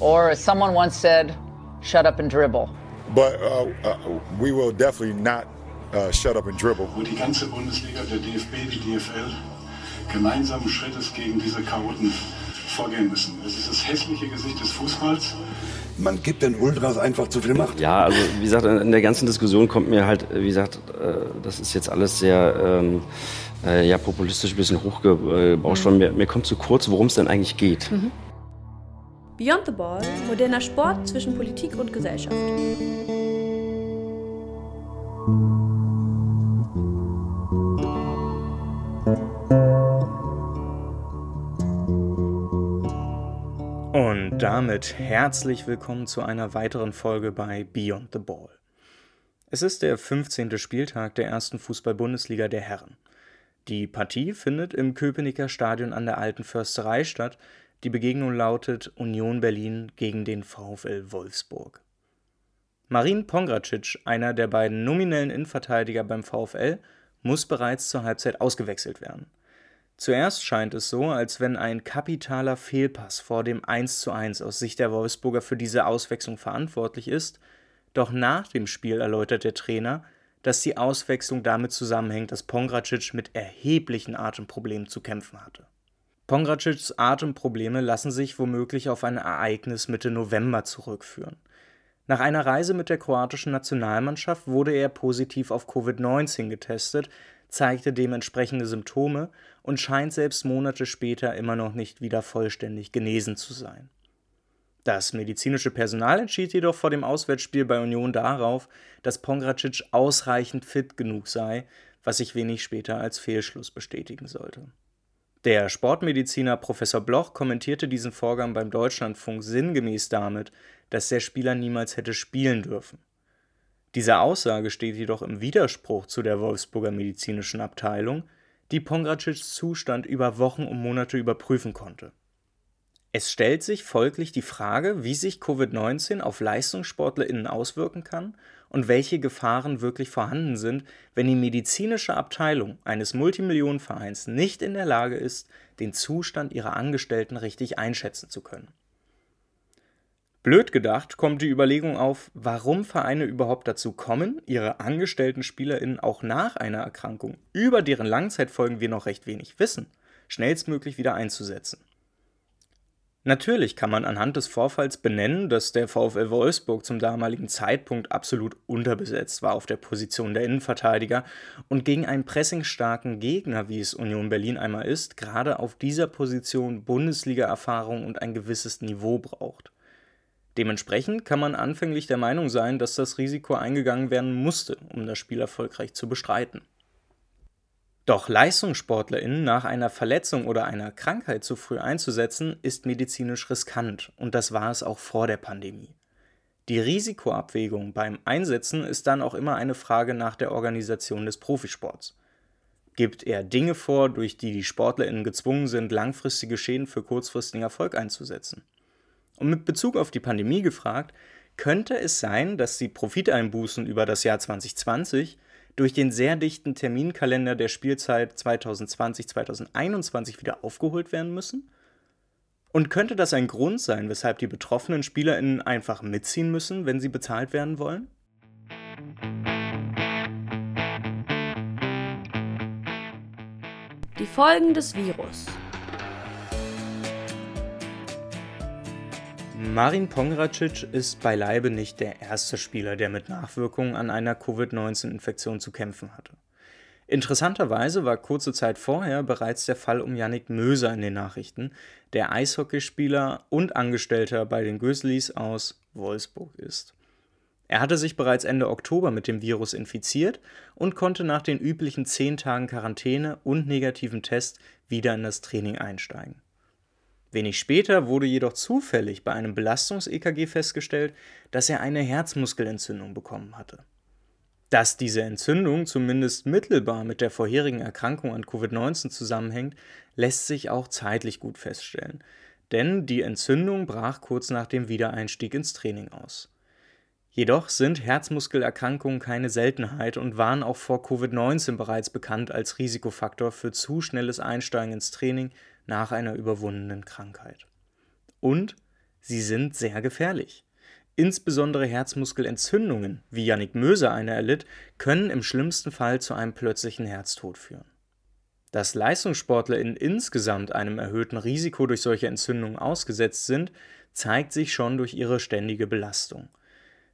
Or as someone once said, shut up and dribble. But uh, uh, we will definitely not uh, shut up and dribble. Wo die ganze Bundesliga, der DFB, die DFL gemeinsamen Schrittes gegen diese Chaoten vorgehen müssen. Es ist das hässliche Gesicht des Fußballs. Man gibt den Ultras einfach zu viel Macht. Ja, also wie gesagt, in der ganzen Diskussion kommt mir halt, wie gesagt, äh, das ist jetzt alles sehr ähm, äh, ja, populistisch ein bisschen hochgebauscht worden. Mhm. Mir, mir, kommt zu kurz, worum es denn eigentlich geht. Mhm. Beyond the Ball, moderner Sport zwischen Politik und Gesellschaft. Und damit herzlich willkommen zu einer weiteren Folge bei Beyond the Ball. Es ist der 15. Spieltag der ersten Fußball-Bundesliga der Herren. Die Partie findet im Köpenicker Stadion an der Alten Försterei statt. Die Begegnung lautet Union Berlin gegen den VfL Wolfsburg. Marin Pongracic, einer der beiden nominellen Innenverteidiger beim VfL, muss bereits zur Halbzeit ausgewechselt werden. Zuerst scheint es so, als wenn ein kapitaler Fehlpass vor dem 1:1 aus Sicht der Wolfsburger für diese Auswechslung verantwortlich ist, doch nach dem Spiel erläutert der Trainer, dass die Auswechslung damit zusammenhängt, dass Pongracic mit erheblichen Atemproblemen zu kämpfen hatte. Pongracics Atemprobleme lassen sich womöglich auf ein Ereignis Mitte November zurückführen. Nach einer Reise mit der kroatischen Nationalmannschaft wurde er positiv auf Covid-19 getestet, zeigte dementsprechende Symptome und scheint selbst Monate später immer noch nicht wieder vollständig genesen zu sein. Das medizinische Personal entschied jedoch vor dem Auswärtsspiel bei Union darauf, dass Pongracic ausreichend fit genug sei, was sich wenig später als Fehlschluss bestätigen sollte. Der Sportmediziner Professor Bloch kommentierte diesen Vorgang beim Deutschlandfunk sinngemäß damit, dass der Spieler niemals hätte spielen dürfen. Diese Aussage steht jedoch im Widerspruch zu der Wolfsburger medizinischen Abteilung, die Pongracics Zustand über Wochen und Monate überprüfen konnte. Es stellt sich folglich die Frage, wie sich Covid-19 auf LeistungssportlerInnen auswirken kann und welche Gefahren wirklich vorhanden sind, wenn die medizinische Abteilung eines Multimillionenvereins nicht in der Lage ist, den Zustand ihrer Angestellten richtig einschätzen zu können. Blöd gedacht kommt die Überlegung auf, warum Vereine überhaupt dazu kommen, ihre angestellten SpielerInnen auch nach einer Erkrankung, über deren Langzeitfolgen wir noch recht wenig wissen, schnellstmöglich wieder einzusetzen. Natürlich kann man anhand des Vorfalls benennen, dass der VfL Wolfsburg zum damaligen Zeitpunkt absolut unterbesetzt war auf der Position der Innenverteidiger und gegen einen pressingstarken Gegner, wie es Union Berlin einmal ist, gerade auf dieser Position Bundesliga-Erfahrung und ein gewisses Niveau braucht. Dementsprechend kann man anfänglich der Meinung sein, dass das Risiko eingegangen werden musste, um das Spiel erfolgreich zu bestreiten. Doch LeistungssportlerInnen nach einer Verletzung oder einer Krankheit zu früh einzusetzen, ist medizinisch riskant und das war es auch vor der Pandemie. Die Risikoabwägung beim Einsetzen ist dann auch immer eine Frage nach der Organisation des Profisports. Gibt er Dinge vor, durch die die SportlerInnen gezwungen sind, langfristige Schäden für kurzfristigen Erfolg einzusetzen? Und mit Bezug auf die Pandemie gefragt, könnte es sein, dass die Profiteinbußen über das Jahr 2020 durch den sehr dichten Terminkalender der Spielzeit 2020-2021 wieder aufgeholt werden müssen? Und könnte das ein Grund sein, weshalb die betroffenen SpielerInnen einfach mitziehen müssen, wenn sie bezahlt werden wollen? Die Folgen des Virus. Marin Pongracic ist beileibe nicht der erste Spieler, der mit Nachwirkungen an einer Covid-19-Infektion zu kämpfen hatte. Interessanterweise war kurze Zeit vorher bereits der Fall um Yannick Möser in den Nachrichten, der Eishockeyspieler und Angestellter bei den Grizzlies aus Wolfsburg ist. Er hatte sich bereits Ende Oktober mit dem Virus infiziert und konnte nach den üblichen 10 Tagen Quarantäne und negativen Test wieder in das Training einsteigen. Wenig später wurde jedoch zufällig bei einem Belastungs-EKG festgestellt, dass er eine Herzmuskelentzündung bekommen hatte. Dass diese Entzündung zumindest mittelbar mit der vorherigen Erkrankung an Covid-19 zusammenhängt, lässt sich auch zeitlich gut feststellen, denn die Entzündung brach kurz nach dem Wiedereinstieg ins Training aus. Jedoch sind Herzmuskelerkrankungen keine Seltenheit und waren auch vor Covid-19 bereits bekannt als Risikofaktor für zu schnelles Einsteigen ins Training nach einer überwundenen Krankheit. Und Sie sind sehr gefährlich. Insbesondere Herzmuskelentzündungen, wie Yannick Möser eine erlitt, können im schlimmsten Fall zu einem plötzlichen Herztod führen. Dass LeistungssportlerInnen insgesamt einem erhöhten Risiko durch solche Entzündungen ausgesetzt sind, zeigt sich schon durch ihre ständige Belastung.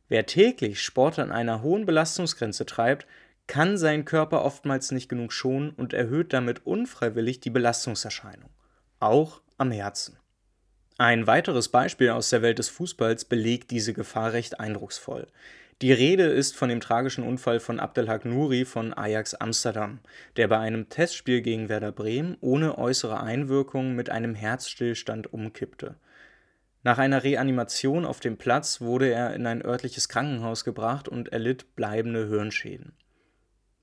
Wer täglich Sport an einer hohen Belastungsgrenze treibt, kann seinen Körper oftmals nicht genug schonen und erhöht damit unfreiwillig die Belastungserscheinung, auch am Herzen. Ein weiteres Beispiel aus der Welt des Fußballs belegt diese Gefahr recht eindrucksvoll. Die Rede ist von dem tragischen Unfall von Abdelhak Nouri von Ajax Amsterdam, der bei einem Testspiel gegen Werder Bremen ohne äußere Einwirkung mit einem Herzstillstand umkippte. Nach einer Reanimation auf dem Platz wurde er in ein örtliches Krankenhaus gebracht und erlitt bleibende Hirnschäden.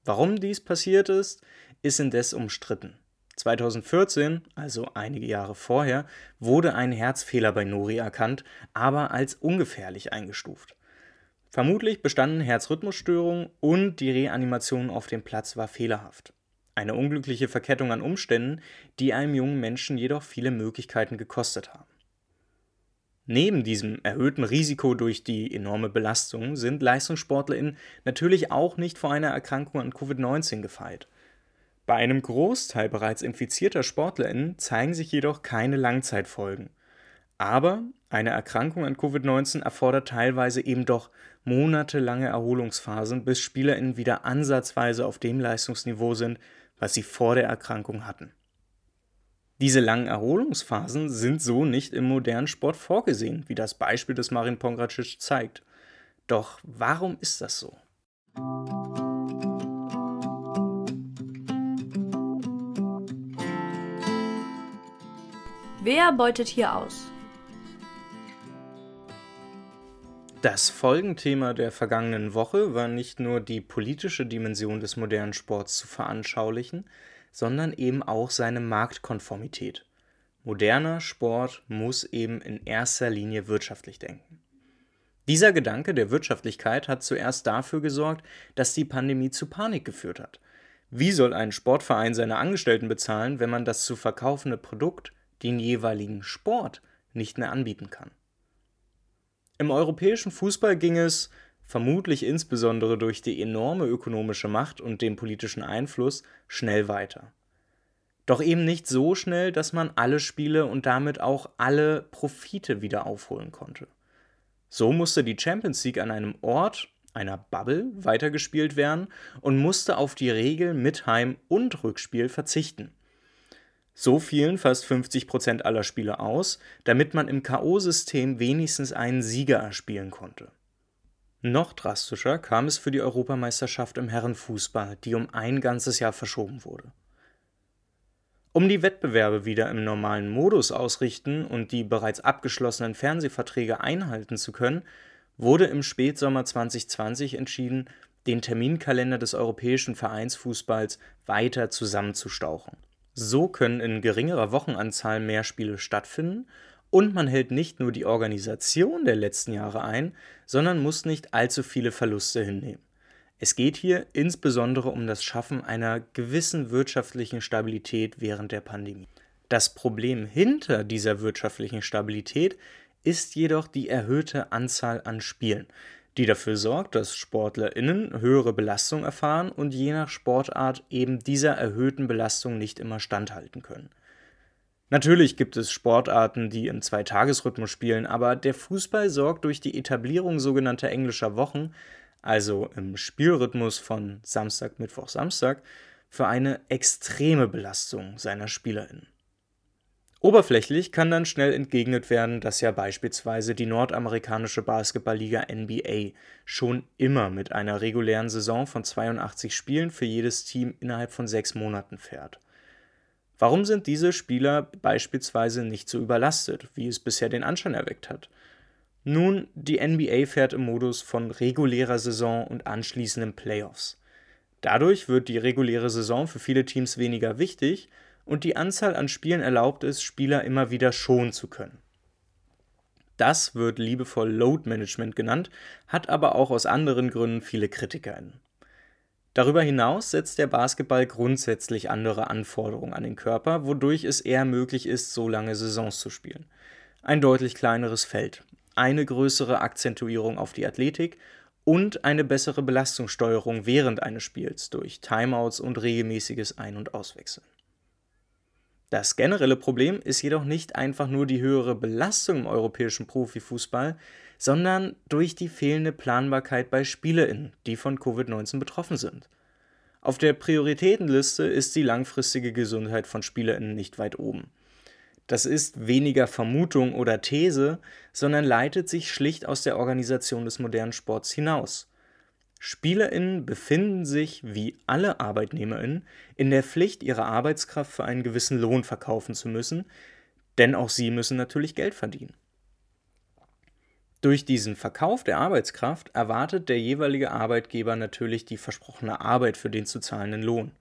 Warum dies passiert ist, ist indes umstritten. 2014, also einige Jahre vorher, wurde ein Herzfehler bei Nori erkannt, aber als ungefährlich eingestuft. Vermutlich bestanden Herzrhythmusstörungen und die Reanimation auf dem Platz war fehlerhaft. Eine unglückliche Verkettung an Umständen, die einem jungen Menschen jedoch viele Möglichkeiten gekostet haben. Neben diesem erhöhten Risiko durch die enorme Belastung sind LeistungssportlerInnen natürlich auch nicht vor einer Erkrankung an Covid-19 gefeit. Bei einem Großteil bereits infizierter SportlerInnen zeigen sich jedoch keine Langzeitfolgen. Aber eine Erkrankung an Covid-19 erfordert teilweise eben doch monatelange Erholungsphasen, bis SpielerInnen wieder ansatzweise auf dem Leistungsniveau sind, was sie vor der Erkrankung hatten. Diese langen Erholungsphasen sind so nicht im modernen Sport vorgesehen, wie das Beispiel des Marin Pongracic zeigt. Doch warum ist das so? Wer beutet hier aus? Das Folgenthema der vergangenen Woche war nicht nur die politische Dimension des modernen Sports zu veranschaulichen, sondern eben auch seine Marktkonformität. Moderner Sport muss eben in erster Linie wirtschaftlich denken. Dieser Gedanke der Wirtschaftlichkeit hat zuerst dafür gesorgt, dass die Pandemie zu Panik geführt hat. Wie soll ein Sportverein seine Angestellten bezahlen, wenn man das zu verkaufende Produkt, den jeweiligen Sport, nicht mehr anbieten kann? Im europäischen Fußball ging es, vermutlich insbesondere durch die enorme ökonomische Macht und den politischen Einfluss, schnell weiter. Doch eben nicht so schnell, dass man alle Spiele und damit auch alle Profite wieder aufholen konnte. So musste die Champions League an einem Ort, einer Bubble, weitergespielt werden und musste auf die Regel mit Heim- und Rückspiel verzichten. So fielen fast 50 Prozent aller Spiele aus, damit man im K.O.-System wenigstens einen Sieger erspielen konnte. Noch drastischer kam es für die Europameisterschaft im Herrenfußball, die um ein ganzes Jahr verschoben wurde. Um die Wettbewerbe wieder im normalen Modus ausrichten und die bereits abgeschlossenen Fernsehverträge einhalten zu können, wurde im Spätsommer 2020 entschieden, den Terminkalender des europäischen Vereinsfußballs weiter zusammenzustauchen. So können in geringerer Wochenanzahl mehr Spiele stattfinden und man hält nicht nur die Organisation der letzten Jahre ein, sondern muss nicht allzu viele Verluste hinnehmen. Es geht hier insbesondere um das Schaffen einer gewissen wirtschaftlichen Stabilität während der Pandemie. Das Problem hinter dieser wirtschaftlichen Stabilität ist jedoch die erhöhte Anzahl an Spielen, die dafür sorgt, dass SportlerInnen höhere Belastung erfahren und je nach Sportart eben dieser erhöhten Belastung nicht immer standhalten können. Natürlich gibt es Sportarten, die im Zweitagesrhythmus spielen, aber der Fußball sorgt durch die Etablierung sogenannter englischer Wochen, also im Spielrhythmus von Samstag, Mittwoch, Samstag, für eine extreme Belastung seiner SpielerInnen. Oberflächlich kann dann schnell entgegnet werden, dass ja beispielsweise die nordamerikanische Basketballliga NBA schon immer mit einer regulären Saison von 82 Spielen für jedes Team innerhalb von sechs Monaten fährt. Warum sind diese Spieler beispielsweise nicht so überlastet, wie es bisher den Anschein erweckt hat? Nun, die NBA fährt im Modus von regulärer Saison und anschließenden Playoffs. Dadurch wird die reguläre Saison für viele Teams weniger wichtig und die Anzahl an Spielen erlaubt es, Spieler immer wieder schonen zu können. Das wird liebevoll Load Management genannt, hat aber auch aus anderen Gründen viele KritikerInnen. Darüber hinaus setzt der Basketball grundsätzlich andere Anforderungen an den Körper, wodurch es eher möglich ist, so lange Saisons zu spielen. ein deutlich kleineres Feld, eine größere Akzentuierung auf die Athletik und eine bessere Belastungssteuerung während eines Spiels durch Timeouts und regelmäßiges Ein- und Auswechseln. Das generelle Problem ist jedoch nicht einfach nur die höhere Belastung im europäischen Profifußball, sondern durch die fehlende Planbarkeit bei SpielerInnen, die von Covid-19 betroffen sind. Auf der Prioritätenliste ist die langfristige Gesundheit von SpielerInnen nicht weit oben. Das ist weniger Vermutung oder These, sondern leitet sich schlicht aus der Organisation des modernen Sports hinaus. SpielerInnen befinden sich, wie alle ArbeitnehmerInnen, in der Pflicht, ihre Arbeitskraft für einen gewissen Lohn verkaufen zu müssen, denn auch sie müssen natürlich Geld verdienen. Durch diesen Verkauf der Arbeitskraft erwartet der jeweilige Arbeitgeber natürlich die versprochene Arbeit für den zu zahlenden Lohn.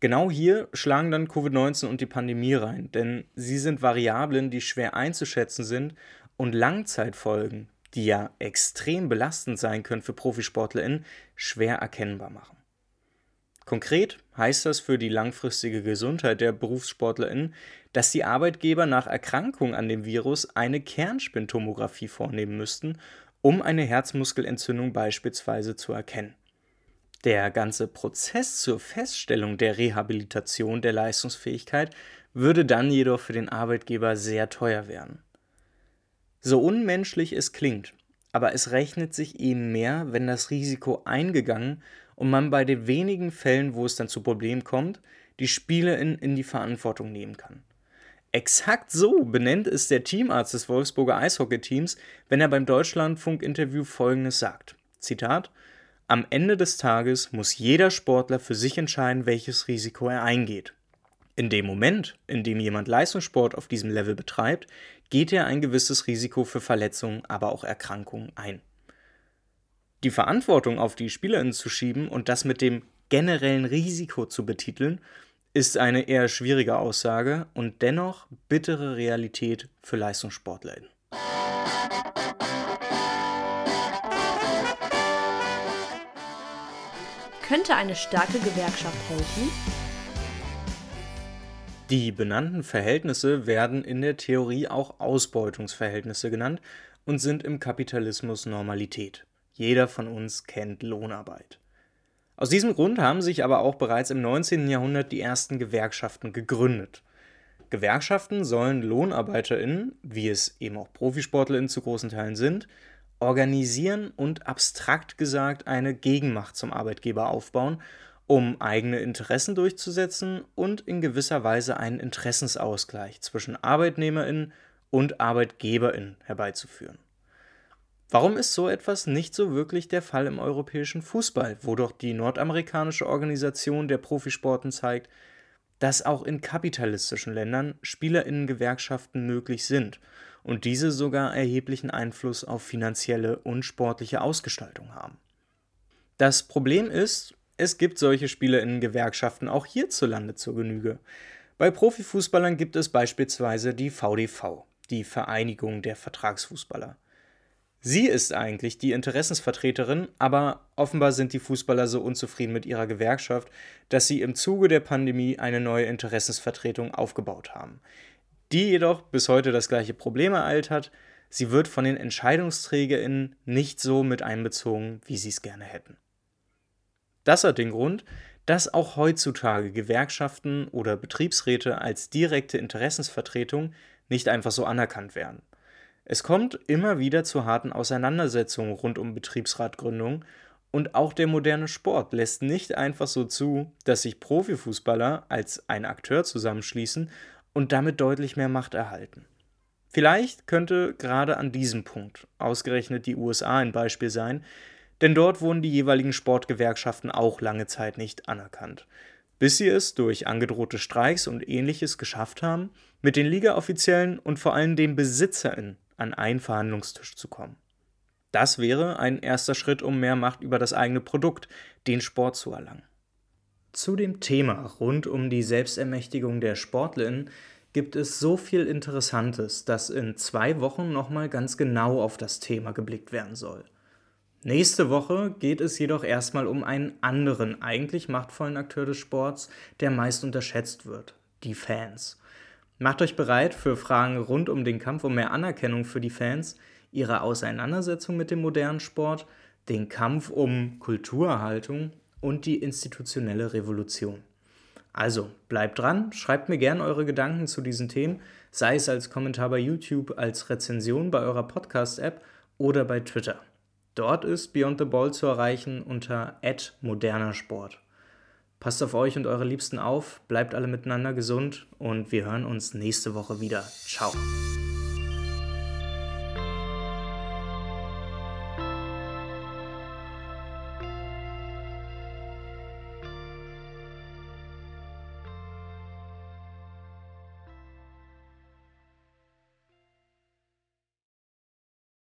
Genau hier schlagen dann Covid-19 und die Pandemie rein, denn sie sind Variablen, die schwer einzuschätzen sind und Langzeitfolgen, die ja extrem belastend sein können für ProfisportlerInnen, schwer erkennbar machen. Konkret heißt das für die langfristige Gesundheit der BerufssportlerInnen, dass die Arbeitgeber nach Erkrankung an dem Virus eine Kernspintomographie vornehmen müssten, um eine Herzmuskelentzündung beispielsweise zu erkennen. Der ganze Prozess zur Feststellung der Rehabilitation der Leistungsfähigkeit würde dann jedoch für den Arbeitgeber sehr teuer werden. So unmenschlich es klingt, aber es rechnet sich eben mehr, wenn das Risiko eingegangen und man bei den wenigen Fällen, wo es dann zu Problemen kommt, die Spiele in, in die Verantwortung nehmen kann. Exakt so benennt es der Teamarzt des Wolfsburger Eishockeyteams, wenn er beim Deutschlandfunk-Interview folgendes sagt: Zitat: am Ende des Tages muss jeder Sportler für sich entscheiden, welches Risiko er eingeht. In dem Moment, in dem jemand Leistungssport auf diesem Level betreibt, geht er ein gewisses Risiko für Verletzungen, aber auch Erkrankungen ein. Die Verantwortung auf die Spielerinnen zu schieben und das mit dem generellen Risiko zu betiteln, ist eine eher schwierige Aussage und dennoch bittere Realität für Leistungssportlerinnen. Könnte eine starke Gewerkschaft helfen? Die benannten Verhältnisse werden in der Theorie auch Ausbeutungsverhältnisse genannt und sind im Kapitalismus Normalität. Jeder von uns kennt Lohnarbeit. Aus diesem Grund haben sich aber auch bereits im 19. Jahrhundert die ersten Gewerkschaften gegründet. Gewerkschaften sollen LohnarbeiterInnen, wie es eben auch ProfisportlerInnen zu großen Teilen sind, organisieren und abstrakt gesagt eine Gegenmacht zum Arbeitgeber aufbauen, um eigene Interessen durchzusetzen und in gewisser Weise einen Interessensausgleich zwischen Arbeitnehmerinnen und Arbeitgeberinnen herbeizuführen. Warum ist so etwas nicht so wirklich der Fall im europäischen Fußball, wo doch die nordamerikanische Organisation der Profisporten zeigt, dass auch in kapitalistischen Ländern Spielerinnengewerkschaften möglich sind und diese sogar erheblichen Einfluss auf finanzielle und sportliche Ausgestaltung haben. Das Problem ist, es gibt solche Spielerinnen-Gewerkschaften auch hierzulande zur Genüge. Bei Profifußballern gibt es beispielsweise die VDV, die Vereinigung der Vertragsfußballer. Sie ist eigentlich die Interessensvertreterin, aber offenbar sind die Fußballer so unzufrieden mit ihrer Gewerkschaft, dass sie im Zuge der Pandemie eine neue Interessensvertretung aufgebaut haben die jedoch bis heute das gleiche Problem ereilt hat, sie wird von den EntscheidungsträgerInnen nicht so mit einbezogen, wie sie es gerne hätten. Das hat den Grund, dass auch heutzutage Gewerkschaften oder Betriebsräte als direkte Interessensvertretung nicht einfach so anerkannt werden. Es kommt immer wieder zu harten Auseinandersetzungen rund um Betriebsratgründung und auch der moderne Sport lässt nicht einfach so zu, dass sich Profifußballer als ein Akteur zusammenschließen und damit deutlich mehr Macht erhalten. Vielleicht könnte gerade an diesem Punkt ausgerechnet die USA ein Beispiel sein, denn dort wurden die jeweiligen Sportgewerkschaften auch lange Zeit nicht anerkannt, bis sie es durch angedrohte Streiks und ähnliches geschafft haben, mit den Ligaoffiziellen und vor allem den BesitzerInnen an einen Verhandlungstisch zu kommen. Das wäre ein erster Schritt, um mehr Macht über das eigene Produkt, den Sport zu erlangen. Zu dem Thema rund um die Selbstermächtigung der Sportlerinnen gibt es so viel Interessantes, dass in zwei Wochen nochmal ganz genau auf das Thema geblickt werden soll. Nächste Woche geht es jedoch erstmal um einen anderen, eigentlich machtvollen Akteur des Sports, der meist unterschätzt wird, die Fans. Macht euch bereit für Fragen rund um den Kampf um mehr Anerkennung für die Fans, ihre Auseinandersetzung mit dem modernen Sport, den Kampf um Kulturerhaltung und die institutionelle Revolution. Also bleibt dran, schreibt mir gerne eure Gedanken zu diesen Themen, sei es als Kommentar bei YouTube, als Rezension bei eurer Podcast-App oder bei Twitter. Dort ist Beyond the Ball zu erreichen unter moderner Sport. Passt auf euch und eure Liebsten auf, bleibt alle miteinander gesund und wir hören uns nächste Woche wieder. Ciao.